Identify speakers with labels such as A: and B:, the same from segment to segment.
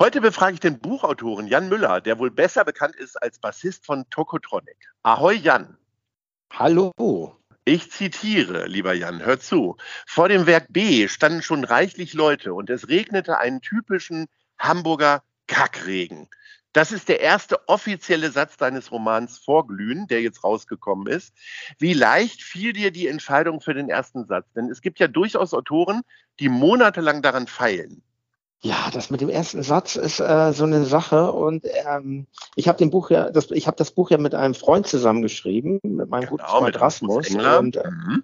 A: Heute befrage ich den Buchautoren Jan Müller, der wohl besser bekannt ist als Bassist von Tokotronic. Ahoi Jan.
B: Hallo.
A: Ich zitiere, lieber Jan, hör zu. Vor dem Werk B standen schon reichlich Leute und es regnete einen typischen Hamburger Kackregen. Das ist der erste offizielle Satz deines Romans Vorglühen, der jetzt rausgekommen ist. Wie leicht fiel dir die Entscheidung für den ersten Satz? Denn es gibt ja durchaus Autoren, die monatelang daran feilen.
B: Ja, das mit dem ersten Satz ist äh, so eine Sache und ähm, ich habe dem Buch ja, das, ich habe das Buch ja mit einem Freund zusammengeschrieben, mit meinem guten
A: Genau,
B: Freund Rasmus und, äh,
A: Mhm.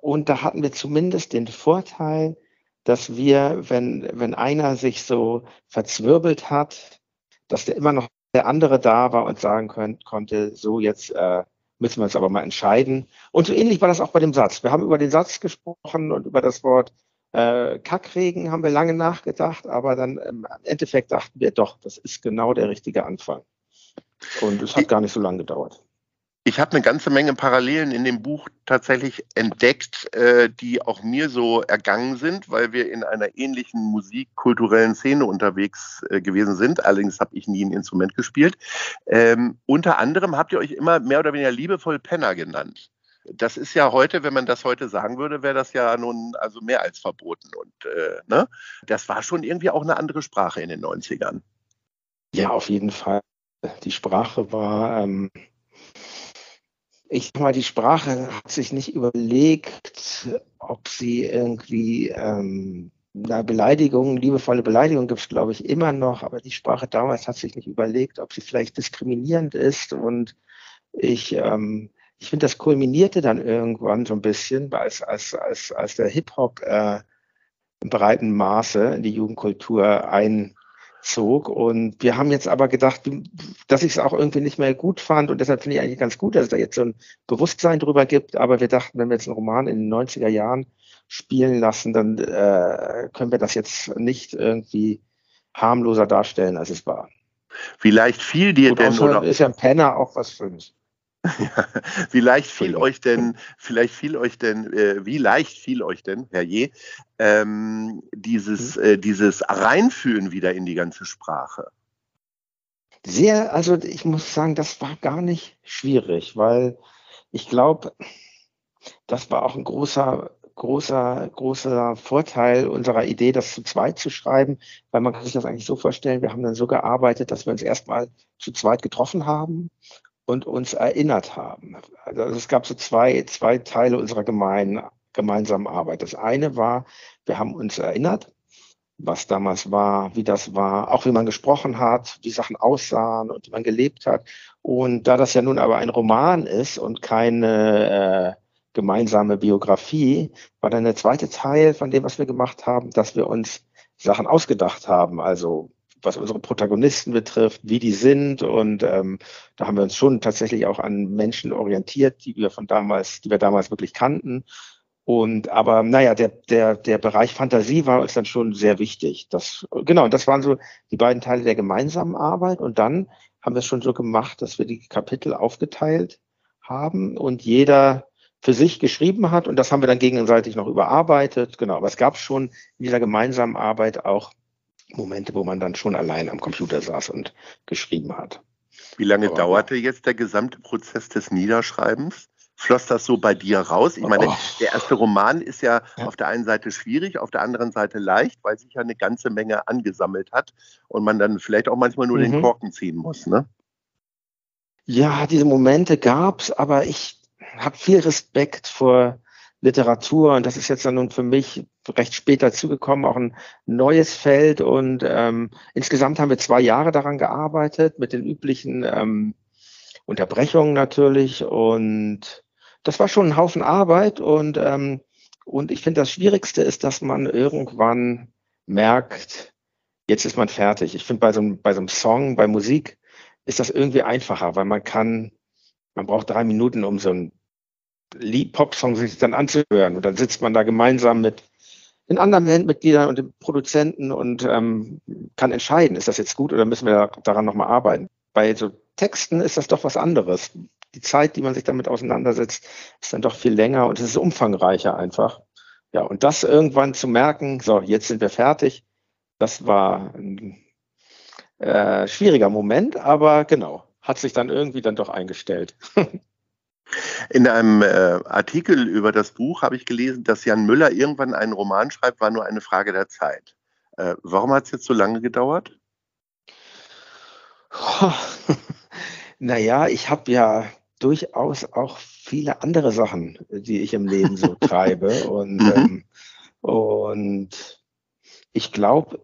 B: und da hatten wir zumindest den Vorteil, dass wir, wenn wenn einer sich so verzwirbelt hat, dass der immer noch der andere da war und sagen könnt, konnte, so jetzt äh, müssen wir uns aber mal entscheiden. Und so ähnlich war das auch bei dem Satz. Wir haben über den Satz gesprochen und über das Wort äh, Kackregen haben wir lange nachgedacht, aber dann ähm, im Endeffekt dachten wir doch, das ist genau der richtige Anfang. Und es hat gar nicht so lange gedauert.
A: Ich habe eine ganze Menge Parallelen in dem Buch tatsächlich entdeckt, äh, die auch mir so ergangen sind, weil wir in einer ähnlichen musikkulturellen Szene unterwegs äh, gewesen sind. Allerdings habe ich nie ein Instrument gespielt. Ähm, unter anderem habt ihr euch immer mehr oder weniger liebevoll Penner genannt. Das ist ja heute, wenn man das heute sagen würde, wäre das ja nun also mehr als verboten. Und äh, ne? das war schon irgendwie auch eine andere Sprache in den 90ern.
B: Ja, auf jeden Fall. Die Sprache war, ähm, ich sag mal, die Sprache hat sich nicht überlegt, ob sie irgendwie ähm, eine Beleidigung, liebevolle Beleidigung gibt es, glaube ich, immer noch, aber die Sprache damals hat sich nicht überlegt, ob sie vielleicht diskriminierend ist. Und ich, ähm, ich finde, das kulminierte dann irgendwann so ein bisschen, als, als, als, als der Hip-Hop äh, im breiten Maße in die Jugendkultur einzog. Und wir haben jetzt aber gedacht, dass ich es auch irgendwie nicht mehr gut fand. Und deshalb finde ich eigentlich ganz gut, dass es da jetzt so ein Bewusstsein drüber gibt. Aber wir dachten, wenn wir jetzt einen Roman in den 90er Jahren spielen lassen, dann äh, können wir das jetzt nicht irgendwie harmloser darstellen, als es war.
A: Wie leicht fiel dir
B: Gut,
A: denn oder
B: ist ja ein Penner auch was Schönes.
A: wie leicht fiel euch denn, vielleicht fiel euch denn, äh, wie leicht fiel euch denn, Herr Je, ähm, dieses,
B: Mhm.
A: äh, dieses Reinfühlen wieder in die ganze Sprache?
B: Sehr, also ich muss sagen, das war gar nicht schwierig, weil ich glaube, das war auch ein großer, großer, großer Vorteil unserer Idee, das zu zweit zu schreiben, weil man kann sich das eigentlich so vorstellen, wir haben dann so gearbeitet, dass wir uns erstmal zu zweit getroffen haben und uns erinnert haben. Also es gab so zwei, zwei Teile unserer gemein, gemeinsamen Arbeit. Das eine war, wir haben uns erinnert, was damals war, wie das war, auch wie man gesprochen hat, wie Sachen aussahen und wie man gelebt hat. Und da das ja nun aber ein Roman ist und keine äh, gemeinsame Biografie, war dann der zweite Teil von dem, was wir gemacht haben, dass wir uns Sachen ausgedacht haben. Also was unsere Protagonisten betrifft, wie die sind. Und ähm, da haben wir uns schon tatsächlich auch an Menschen orientiert, die wir von damals, die wir damals wirklich kannten. Und aber naja, der, der, der Bereich Fantasie war uns dann schon sehr wichtig. Das, genau, das waren so die beiden Teile der gemeinsamen Arbeit. Und dann haben wir es schon so gemacht, dass wir die Kapitel aufgeteilt haben und jeder für sich geschrieben hat. Und das haben wir dann gegenseitig noch überarbeitet. Genau, aber es gab schon in dieser gemeinsamen Arbeit auch Momente, wo man dann schon allein am Computer saß und geschrieben hat.
A: Wie lange Aber, dauerte jetzt der gesamte Prozess des Niederschreibens? Floss das so bei dir raus? Ich meine, oh. der erste Roman ist ja, ja, auf der einen Seite schwierig, auf der anderen Seite leicht, weil sich ja eine ganze Menge angesammelt hat und man dann vielleicht auch manchmal nur mhm. den Korken ziehen muss, ne?
B: Ja, diese Momente gab es, aber ich habe viel Respekt vor Literatur. Und das ist jetzt dann nun für mich recht spät dazugekommen, auch ein neues Feld. Und ähm, insgesamt haben wir zwei Jahre daran gearbeitet mit den üblichen ähm, Unterbrechungen natürlich. Und das war schon ein Haufen Arbeit. Und ähm, und ich finde das Schwierigste ist, dass man irgendwann merkt, jetzt ist man fertig. Ich finde bei so, einem, bei so einem Song, bei Musik ist das irgendwie einfacher, weil man kann, man braucht drei Minuten, um so ein Pop-Song sich dann anzuhören. Und dann sitzt man da gemeinsam mit den anderen Bandmitgliedern und den Produzenten und ähm, kann entscheiden, ist das jetzt gut oder müssen wir daran nochmal arbeiten. Bei so Texten ist das doch was anderes. Die Zeit, die man sich damit auseinandersetzt, ist dann doch viel länger und es ist umfangreicher einfach. Ja, und das irgendwann zu merken, so, jetzt sind wir fertig, das war ein äh, schwieriger Moment, aber genau, hat sich dann irgendwie dann doch eingestellt.
A: In einem äh, Artikel über das Buch habe ich gelesen, dass Jan Müller irgendwann einen Roman schreibt, war nur eine Frage der Zeit. Äh, warum hat es jetzt so lange gedauert?
B: Oh, naja, ich habe ja durchaus auch viele andere Sachen, die ich im Leben so treibe. Und, mhm. ähm, und ich glaube,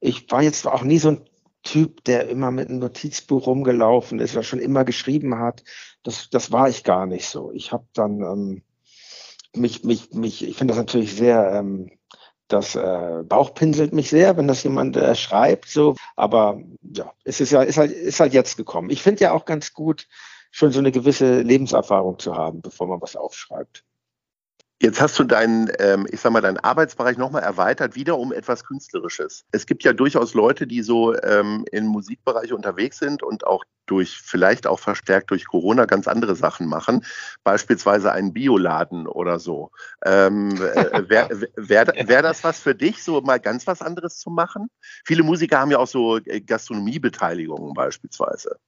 B: ich war jetzt auch nie so ein Typ, der immer mit einem Notizbuch rumgelaufen ist, der schon immer geschrieben hat. Das, das war ich gar nicht so. Ich habe dann ähm, mich, mich, mich, ich finde das natürlich sehr, ähm, das äh, Bauchpinselt mich sehr, wenn das jemand äh, schreibt, so. Aber ja, es ist ja, ist halt, ist halt jetzt gekommen. Ich finde ja auch ganz gut, schon so eine gewisse Lebenserfahrung zu haben, bevor man was aufschreibt.
A: Jetzt hast du deinen, ähm, ich sag mal, deinen Arbeitsbereich nochmal erweitert, wieder um etwas Künstlerisches. Es gibt ja durchaus Leute, die so ähm, im Musikbereich unterwegs sind und auch durch, vielleicht auch verstärkt durch Corona ganz andere Sachen machen, beispielsweise einen Bioladen oder so. Ähm, äh, Wäre wär, wär das was für dich, so mal ganz was anderes zu machen? Viele Musiker haben ja auch so äh, Gastronomiebeteiligungen beispielsweise.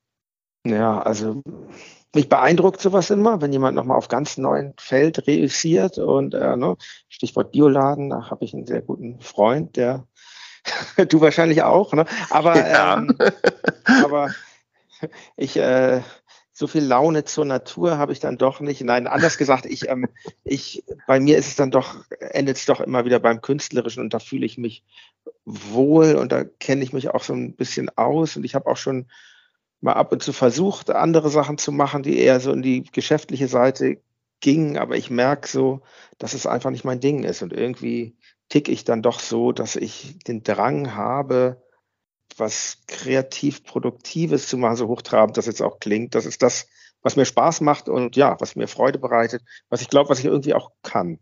B: Ja, also mich beeindruckt sowas immer, wenn jemand nochmal auf ganz neuen Feld reüssiert und äh, ne, Stichwort Bioladen, da habe ich einen sehr guten Freund, der du wahrscheinlich auch, ne? Aber, ja. ähm, aber ich äh, so viel Laune zur Natur habe ich dann doch nicht. Nein, anders gesagt, ich, ähm, ich, bei mir ist es dann doch, endet es doch immer wieder beim Künstlerischen und da fühle ich mich wohl und da kenne ich mich auch so ein bisschen aus und ich habe auch schon mal ab und zu versucht, andere Sachen zu machen, die eher so in die geschäftliche Seite gingen, aber ich merke so, dass es einfach nicht mein Ding ist. Und irgendwie tick ich dann doch so, dass ich den Drang habe, was kreativ Produktives zu machen, so hochtrabend das jetzt auch klingt. Das ist das, was mir Spaß macht und ja, was mir Freude bereitet, was ich glaube, was ich irgendwie auch kann.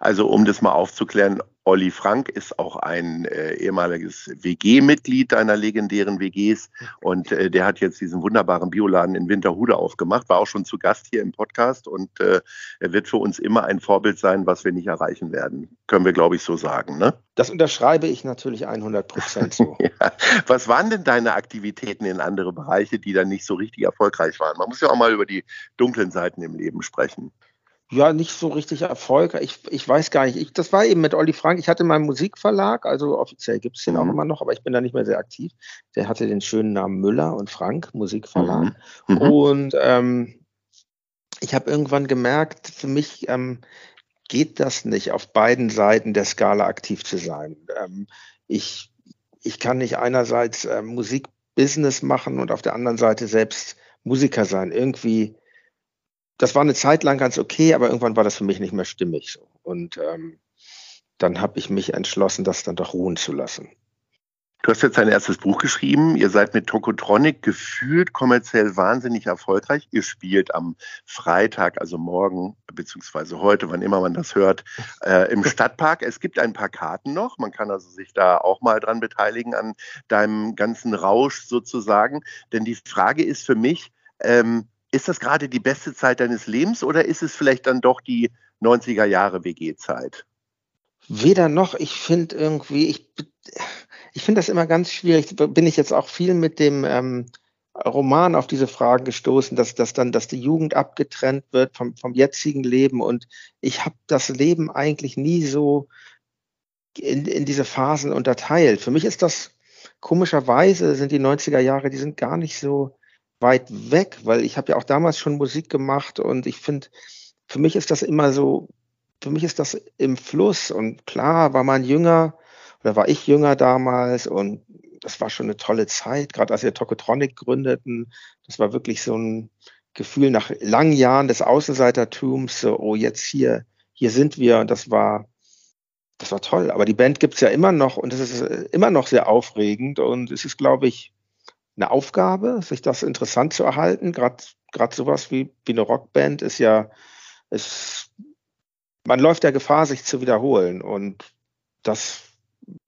A: Also um das mal aufzuklären, Olli Frank ist auch ein äh, ehemaliges WG-Mitglied deiner legendären WGs und äh, der hat jetzt diesen wunderbaren Bioladen in Winterhude aufgemacht, war auch schon zu Gast hier im Podcast und äh, er wird für uns immer ein Vorbild sein, was wir nicht erreichen werden. Können wir, glaube ich, so sagen, ne?
B: Das unterschreibe ich natürlich 100 Prozent so.
A: ja. Was waren denn deine Aktivitäten in andere Bereiche, die dann nicht so richtig erfolgreich waren? Man muss ja auch mal über die dunklen Seiten im Leben sprechen
B: ja, nicht so richtig Erfolg. Ich, ich weiß gar nicht. Ich, das war eben mit Olli Frank. Ich hatte meinen Musikverlag, also offiziell gibt es den mhm. auch immer noch, aber ich bin da nicht mehr sehr aktiv. Der hatte den schönen Namen Müller und Frank, Musikverlag. Mhm. Mhm. Und ähm, ich habe irgendwann gemerkt, für mich ähm, geht das nicht, auf beiden Seiten der Skala aktiv zu sein. Ähm, ich, ich kann nicht einerseits äh, Musikbusiness machen und auf der anderen Seite selbst Musiker sein. Irgendwie das war eine Zeit lang ganz okay, aber irgendwann war das für mich nicht mehr stimmig. So. Und ähm, dann habe ich mich entschlossen, das dann doch ruhen zu lassen.
A: Du hast jetzt dein erstes Buch geschrieben. Ihr seid mit Tokotronic gefühlt kommerziell wahnsinnig erfolgreich. Ihr spielt am Freitag, also morgen, beziehungsweise heute, wann immer man das hört, äh, im Stadtpark. Es gibt ein paar Karten noch. Man kann also sich da auch mal dran beteiligen an deinem ganzen Rausch sozusagen. Denn die Frage ist für mich, ähm, ist das gerade die beste Zeit deines Lebens oder ist es vielleicht dann doch die 90er Jahre WG-Zeit?
B: Weder noch. Ich finde irgendwie, ich, ich finde das immer ganz schwierig. Bin ich jetzt auch viel mit dem ähm, Roman auf diese Fragen gestoßen, dass, dass dann, dass die Jugend abgetrennt wird vom, vom jetzigen Leben. Und ich habe das Leben eigentlich nie so in, in diese Phasen unterteilt. Für mich ist das komischerweise sind die 90er Jahre, die sind gar nicht so weit weg, weil ich habe ja auch damals schon Musik gemacht und ich finde, für mich ist das immer so, für mich ist das im Fluss und klar war man jünger oder war ich jünger damals und das war schon eine tolle Zeit, gerade als wir Tokotronic gründeten. Das war wirklich so ein Gefühl nach langen Jahren des Außenseitertums, so, oh, jetzt hier, hier sind wir und das war, das war toll. Aber die Band gibt's ja immer noch und es ist immer noch sehr aufregend und es ist, glaube ich, eine Aufgabe, sich das interessant zu erhalten. Gerade sowas wie, wie eine Rockband ist ja, ist, man läuft der Gefahr, sich zu wiederholen und das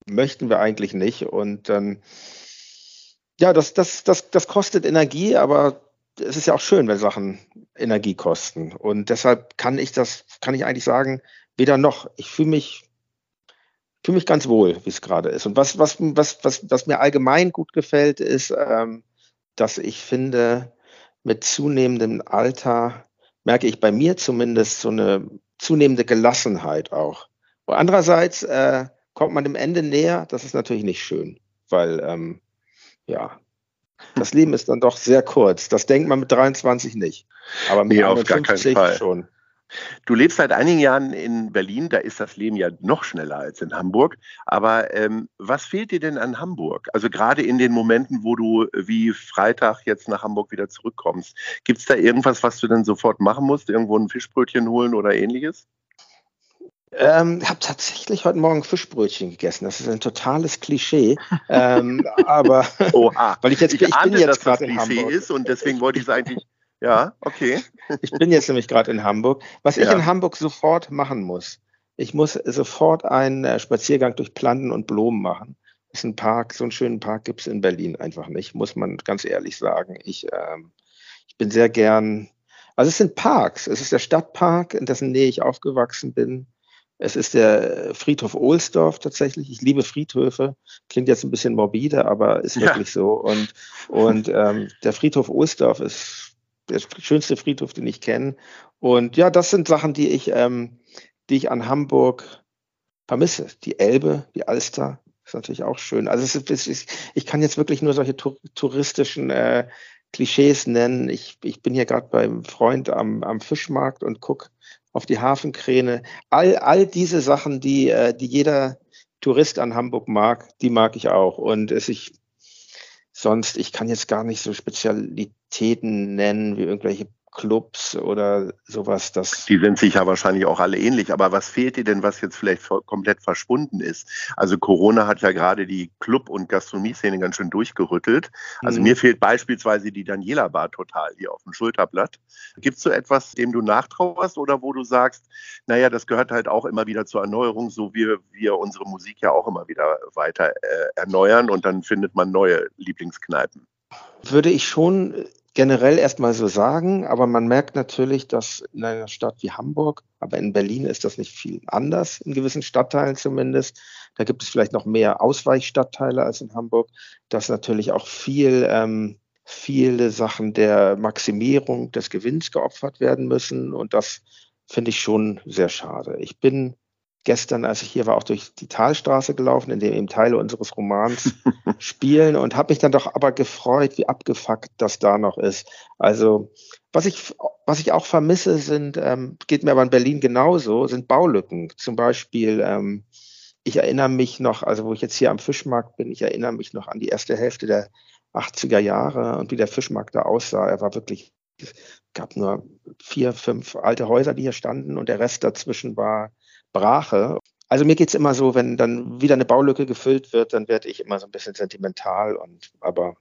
B: möchten wir eigentlich nicht. Und ähm, ja, das, das, das, das kostet Energie, aber es ist ja auch schön, wenn Sachen Energie kosten. Und deshalb kann ich das, kann ich eigentlich sagen, weder noch. Ich fühle mich, fühle mich ganz wohl, wie es gerade ist. Und was, was, was, was, was mir allgemein gut gefällt, ist, ähm, dass ich finde, mit zunehmendem Alter merke ich bei mir zumindest so eine zunehmende Gelassenheit auch. Und andererseits äh, kommt man dem Ende näher, das ist natürlich nicht schön, weil ähm, ja, das Leben ist dann doch sehr kurz. Das denkt man mit 23 nicht. Aber mit
A: nee, auf gar keinen Fall. schon. Du lebst seit einigen Jahren in Berlin, da ist das Leben ja noch schneller als in Hamburg. Aber ähm, was fehlt dir denn an Hamburg? Also gerade in den Momenten, wo du wie Freitag jetzt nach Hamburg wieder zurückkommst, gibt es da irgendwas, was du dann sofort machen musst? Irgendwo ein Fischbrötchen holen oder ähnliches?
B: Ähm, ich habe tatsächlich heute Morgen Fischbrötchen gegessen. Das ist ein totales Klischee. ähm, aber
A: Oha. weil ich jetzt ich, ich bin jetzt gerade in Hamburg. ist und deswegen wollte ich es eigentlich. Ja, okay.
B: ich bin jetzt nämlich gerade in Hamburg. Was ja. ich in Hamburg sofort machen muss, ich muss sofort einen äh, Spaziergang durch Planten und Blumen machen. Das ist ein Park, so einen schönen Park gibt es in Berlin einfach nicht, muss man ganz ehrlich sagen. Ich, ähm, ich bin sehr gern, also es sind Parks. Es ist der Stadtpark, in dessen Nähe ich aufgewachsen bin. Es ist der Friedhof Ohlsdorf tatsächlich. Ich liebe Friedhöfe. Klingt jetzt ein bisschen morbide, aber ist wirklich ja. so. Und, und ähm, der Friedhof Ohlsdorf ist der schönste Friedhof, den ich kenne. Und ja, das sind Sachen, die ich, ähm, die ich an Hamburg vermisse. Die Elbe, die Alster, ist natürlich auch schön. Also ist, ist, ich kann jetzt wirklich nur solche touristischen äh, Klischees nennen. Ich, ich bin hier gerade beim Freund am, am Fischmarkt und gucke auf die Hafenkräne. All, all diese Sachen, die, äh, die jeder Tourist an Hamburg mag, die mag ich auch. Und es ich sonst, ich kann jetzt gar nicht so Spezialitäten nennen wie irgendwelche Clubs oder sowas. Das
A: die sind sicher wahrscheinlich auch alle ähnlich. Aber was fehlt dir denn, was jetzt vielleicht komplett verschwunden ist? Also Corona hat ja gerade die Club- und Gastronomie-Szene ganz schön durchgerüttelt. Also mhm. mir fehlt beispielsweise die Daniela Bar total hier auf dem Schulterblatt. Gibt es so etwas, dem du nachtrauerst oder wo du sagst, naja, das gehört halt auch immer wieder zur Erneuerung, so wie wir unsere Musik ja auch immer wieder weiter äh, erneuern und dann findet man neue Lieblingskneipen?
B: Würde ich schon generell erstmal so sagen, aber man merkt natürlich, dass in einer Stadt wie Hamburg, aber in Berlin ist das nicht viel anders, in gewissen Stadtteilen zumindest. Da gibt es vielleicht noch mehr Ausweichstadtteile als in Hamburg, dass natürlich auch viel, ähm, viele Sachen der Maximierung des Gewinns geopfert werden müssen. Und das finde ich schon sehr schade. Ich bin gestern, als ich hier war, auch durch die Talstraße gelaufen, in dem eben Teile unseres Romans spielen und habe mich dann doch aber gefreut, wie abgefuckt das da noch ist. Also was ich, was ich auch vermisse, sind, ähm, geht mir aber in Berlin genauso, sind Baulücken. Zum Beispiel, ähm, ich erinnere mich noch, also wo ich jetzt hier am Fischmarkt bin, ich erinnere mich noch an die erste Hälfte der 80er Jahre und wie der Fischmarkt da aussah. Er war wirklich, es gab nur vier, fünf alte Häuser, die hier standen und der Rest dazwischen war Brache. Also mir geht es immer so, wenn dann wieder eine Baulücke gefüllt wird, dann werde ich immer so ein bisschen sentimental und aber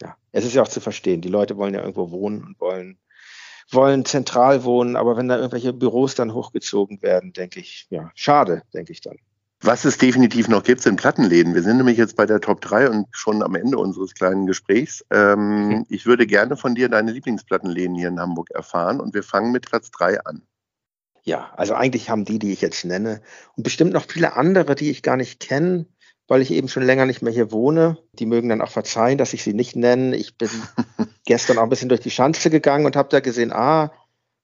B: ja, es ist ja auch zu verstehen. Die Leute wollen ja irgendwo wohnen und wollen, wollen zentral wohnen, aber wenn da irgendwelche Büros dann hochgezogen werden, denke ich, ja, schade, denke ich dann.
A: Was es definitiv noch gibt, sind Plattenläden. Wir sind nämlich jetzt bei der Top 3 und schon am Ende unseres kleinen Gesprächs. Ähm, mhm. Ich würde gerne von dir deine Lieblingsplattenläden hier in Hamburg erfahren und wir fangen mit Platz 3 an.
B: Ja, also eigentlich haben die, die ich jetzt nenne, und bestimmt noch viele andere, die ich gar nicht kenne, weil ich eben schon länger nicht mehr hier wohne. Die mögen dann auch verzeihen, dass ich sie nicht nenne. Ich bin gestern auch ein bisschen durch die Schanze gegangen und habe da gesehen, ah,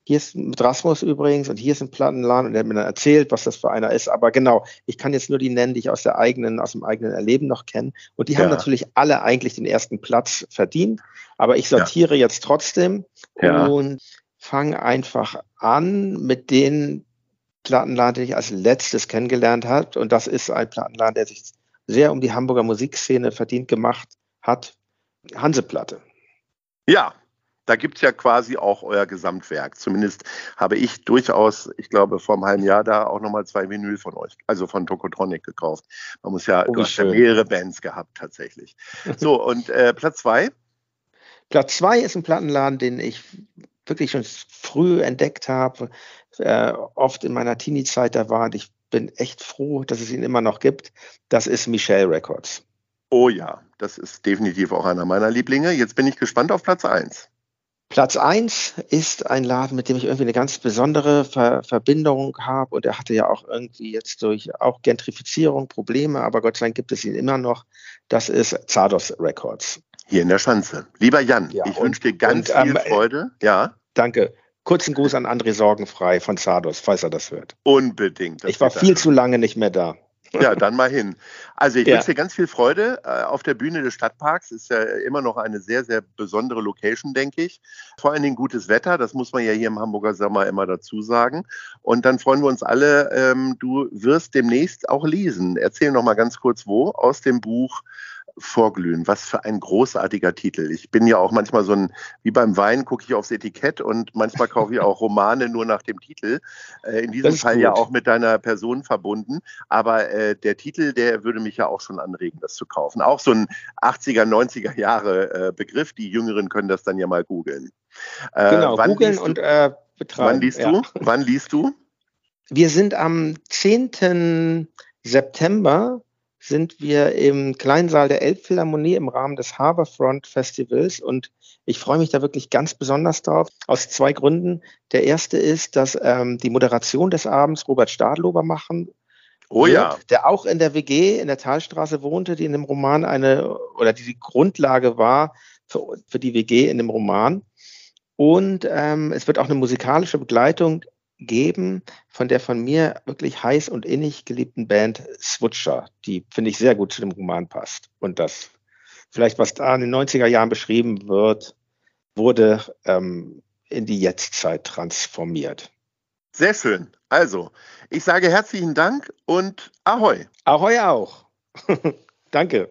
B: hier ist mit Rasmus übrigens und hier ist ein Plattenladen und er hat mir dann erzählt, was das für einer ist. Aber genau, ich kann jetzt nur die nennen, die ich aus der eigenen, aus dem eigenen Erleben noch kenne. Und die ja. haben natürlich alle eigentlich den ersten Platz verdient. Aber ich sortiere ja. jetzt trotzdem ja. und fange einfach an mit den Plattenladen, den ich als letztes kennengelernt habe. Und das ist ein Plattenladen, der sich sehr um die Hamburger Musikszene verdient gemacht hat. Hanseplatte.
A: Ja, da gibt es ja quasi auch euer Gesamtwerk. Zumindest habe ich durchaus, ich glaube, vor einem halben Jahr da auch nochmal zwei Vinyl von euch, also von Tokotronic gekauft. Man muss ja, oh, du hast ja mehrere Bands gehabt tatsächlich. So, und äh, Platz zwei?
B: Platz zwei ist ein Plattenladen, den ich wirklich schon früh entdeckt habe, äh, oft in meiner Teenie-Zeit da war und ich bin echt froh, dass es ihn immer noch gibt. Das ist Michelle Records.
A: Oh ja, das ist definitiv auch einer meiner Lieblinge. Jetzt bin ich gespannt auf Platz eins.
B: Platz eins ist ein Laden, mit dem ich irgendwie eine ganz besondere Ver Verbindung habe und er hatte ja auch irgendwie jetzt durch auch Gentrifizierung Probleme, aber Gott sei Dank gibt es ihn immer noch. Das ist Zardos Records.
A: Hier in der Schanze. Lieber Jan, ja, ich wünsche dir ganz und, viel ähm, Freude. Ja.
B: Danke. Kurzen Gruß an André Sorgenfrei von Zardos, falls er das hört.
A: Unbedingt.
B: Ich war viel zu lange nicht mehr da.
A: Ja, dann mal hin. Also ich ja. wünsche dir ganz viel Freude. Äh, auf der Bühne des Stadtparks ist ja immer noch eine sehr, sehr besondere Location, denke ich. Vor allen Dingen gutes Wetter, das muss man ja hier im Hamburger Sommer immer dazu sagen. Und dann freuen wir uns alle, ähm, du wirst demnächst auch lesen. Erzähl noch mal ganz kurz wo aus dem Buch vorglühen. Was für ein großartiger Titel. Ich bin ja auch manchmal so ein, wie beim Wein gucke ich aufs Etikett und manchmal kaufe ich auch Romane nur nach dem Titel. Äh, in diesem Fall gut. ja auch mit deiner Person verbunden. Aber äh, der Titel, der würde mich ja auch schon anregen, das zu kaufen. Auch so ein 80er, 90er Jahre äh, Begriff. Die Jüngeren können das dann ja mal googeln.
B: Äh, genau, googeln und äh, betreiben.
A: Wann liest ja. du? Wann liest du?
B: Wir sind am 10. September sind wir im Kleinsaal der Elbphilharmonie im Rahmen des Harbourfront Festivals und ich freue mich da wirklich ganz besonders drauf, aus zwei Gründen. Der erste ist, dass ähm, die Moderation des Abends Robert Stadlober machen
A: Oh ja.
B: Der auch in der WG in der Talstraße wohnte, die in dem Roman eine, oder die die Grundlage war für, für die WG in dem Roman. Und ähm, es wird auch eine musikalische Begleitung geben von der von mir wirklich heiß und innig geliebten Band Switcher, die finde ich sehr gut zu dem Roman passt. Und das vielleicht, was da in den 90er Jahren beschrieben wird, wurde ähm, in die Jetztzeit transformiert.
A: Sehr schön. Also, ich sage herzlichen Dank und Ahoi.
B: Ahoi auch. Danke.